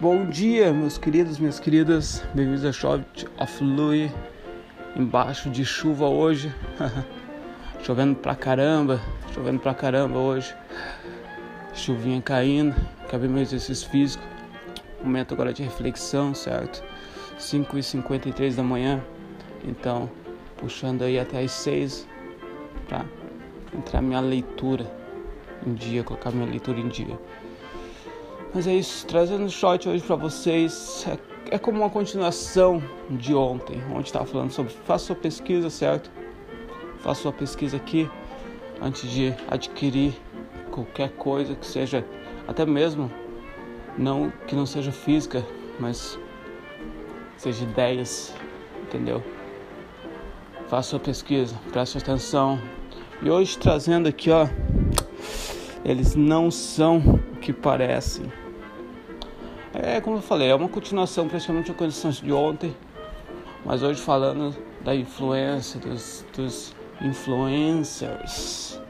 Bom dia, meus queridos, minhas queridas. Bem-vindos a Shot of Louis. Embaixo de chuva hoje. chovendo pra caramba. Chovendo pra caramba hoje. Chuvinha caindo. Acabei meu exercício físico. Momento agora de reflexão, certo? 5h53 da manhã. Então, puxando aí até as 6 pra entrar minha leitura em dia, colocar minha leitura em dia. Mas é isso, trazendo o shot hoje para vocês. É, é, como uma continuação de ontem, onde estava falando sobre faça sua pesquisa, certo? Faça sua pesquisa aqui antes de adquirir qualquer coisa que seja, até mesmo não que não seja física, mas seja ideias, entendeu? Faça sua pesquisa, preste atenção. E hoje trazendo aqui, ó, eles não são o que parecem. É como eu falei, é uma continuação praticamente da condição de ontem, mas hoje falando da influência dos, dos influencers,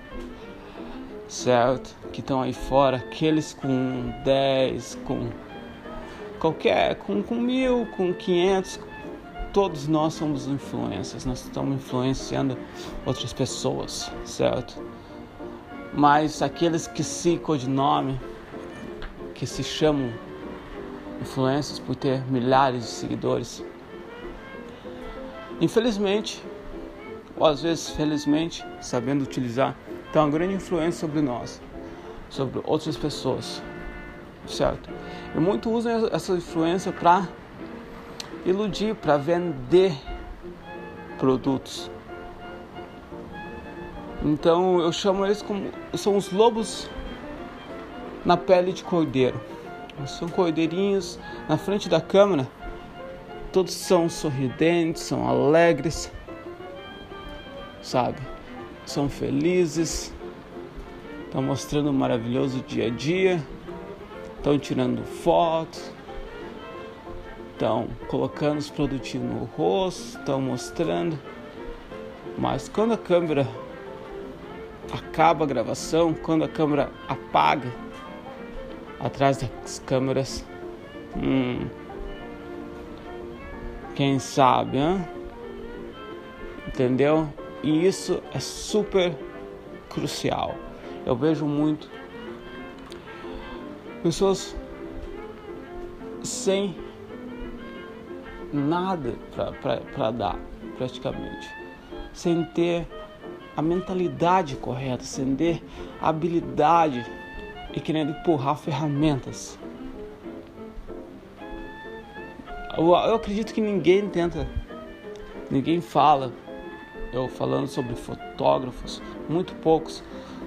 certo? Que estão aí fora, aqueles com 10, com qualquer, com, com mil, com 500, todos nós somos influências, nós estamos influenciando outras pessoas, certo? Mas aqueles que se codinome, que se chamam influências por ter milhares de seguidores. Infelizmente, ou às vezes felizmente, sabendo utilizar, tem uma grande influência sobre nós, sobre outras pessoas, certo? E muitos usam essa influência para iludir, para vender produtos. Então eu chamo eles como são os lobos na pele de cordeiro. São cordeirinhos na frente da câmera. Todos são sorridentes, são alegres, sabe? São felizes, estão mostrando um maravilhoso dia a dia, estão tirando fotos, estão colocando os produtinhos no rosto, estão mostrando. Mas quando a câmera acaba a gravação, quando a câmera apaga, atrás das câmeras. Hum, quem sabe, hein? entendeu? E isso é super crucial. Eu vejo muito pessoas sem nada para dar, praticamente, sem ter a mentalidade correta, sem ter a habilidade e querendo empurrar ferramentas. Eu, eu acredito que ninguém tenta, ninguém fala. Eu falando sobre fotógrafos, muito poucos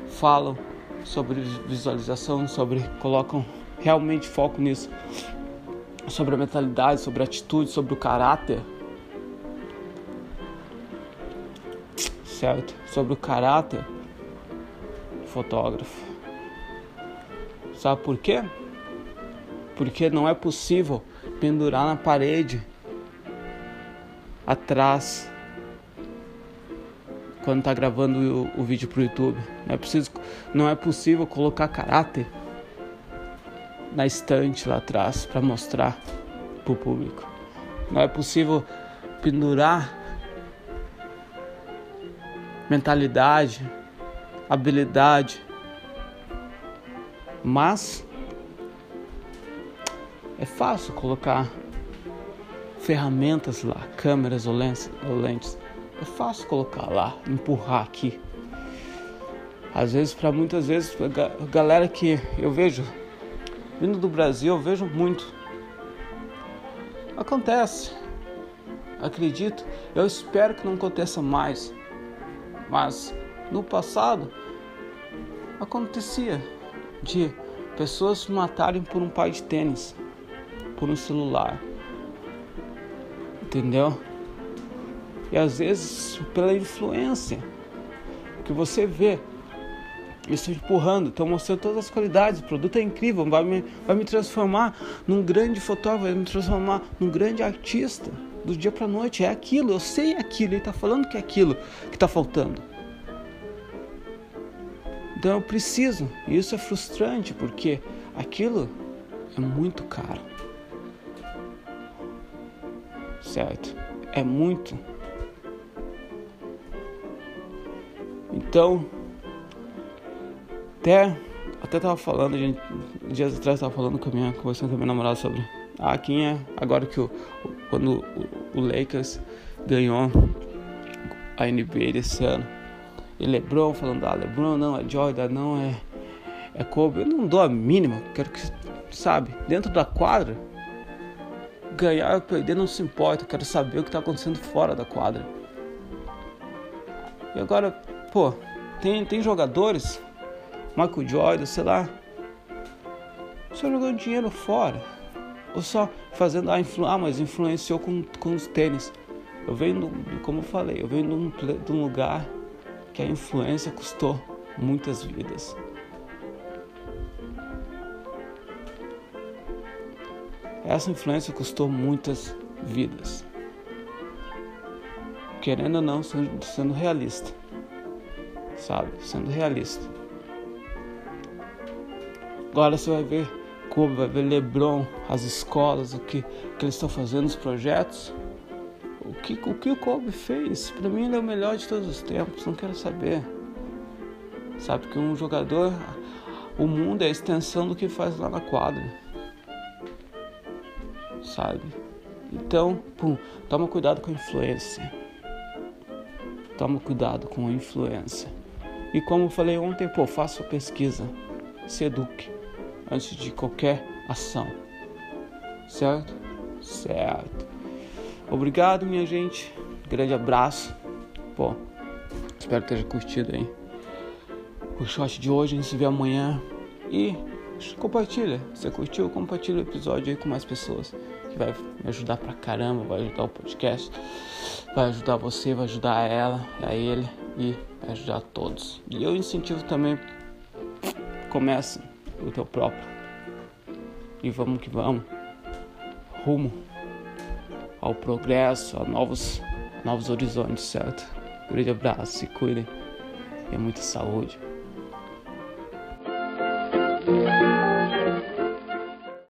falam sobre visualização, sobre colocam realmente foco nisso, sobre a mentalidade, sobre a atitude, sobre o caráter. Certo? Sobre o caráter fotógrafo. Sabe por quê? Porque não é possível pendurar na parede atrás quando está gravando o, o vídeo para o YouTube. Não é, preciso, não é possível colocar caráter na estante lá atrás para mostrar para o público. Não é possível pendurar mentalidade, habilidade mas é fácil colocar ferramentas lá, câmeras ou lentes. É fácil colocar lá, empurrar aqui. Às vezes, para muitas vezes, a galera que eu vejo vindo do Brasil, eu vejo muito. Acontece. Acredito. Eu espero que não aconteça mais. Mas no passado acontecia de pessoas se matarem por um par de tênis, por um celular. Entendeu? E às vezes pela influência que você vê. Estou empurrando, estou mostrando todas as qualidades. O produto é incrível, vai me, vai me transformar num grande fotógrafo, vai me transformar num grande artista do dia para noite. É aquilo, eu sei aquilo, ele está falando que é aquilo que está faltando. Então eu preciso. E isso é frustrante porque aquilo é muito caro. certo? É muito. Então, até até tava falando, gente, dias atrás tava falando com a minha, conversando com a minha namorada sobre ah, quem é agora que o, quando o, o Lakers ganhou a NBA desse ano. LeBron falando, ah, LeBron não, é Jordan, não é é Kobe. Eu não dou a mínima, quero que sabe, dentro da quadra ganhar ou perder não se importa, quero saber o que está acontecendo fora da quadra. E agora, pô, tem, tem jogadores, Michael Jordan, sei lá, só jogando dinheiro fora. Ou só fazendo a influ... Ah, mas influenciou com, com os tênis. Eu venho, do, como eu falei, eu venho de um, de um lugar que a influência custou muitas vidas. Essa influência custou muitas vidas. Querendo ou não, sendo, realista. Sabe? Sendo realista. Agora você vai ver Kobe, vai ver Lebron, as escolas, o que, o que eles estão fazendo, os projetos. O que, o que o Kobe fez, para mim ele é o melhor de todos os tempos, não quero saber. Sabe que um jogador, o mundo é a extensão do que faz lá na quadra sabe? Então, pum, toma cuidado com a influência. Toma cuidado com a influência. E como eu falei ontem, pô, faça a pesquisa. Se eduque antes de qualquer ação. Certo? Certo. Obrigado, minha gente. Grande abraço. Pô, espero que tenha curtido aí o shot de hoje. A gente se vê amanhã. E compartilha. Se você curtiu, compartilha o episódio aí com mais pessoas. Que vai me ajudar pra caramba, vai ajudar o podcast, vai ajudar você, vai ajudar ela, a ele e vai ajudar todos. E eu incentivo também, comece o teu próprio. E vamos que vamos. Rumo ao progresso, a novos, novos horizontes, certo? grande abraço, se cuidem e muita saúde.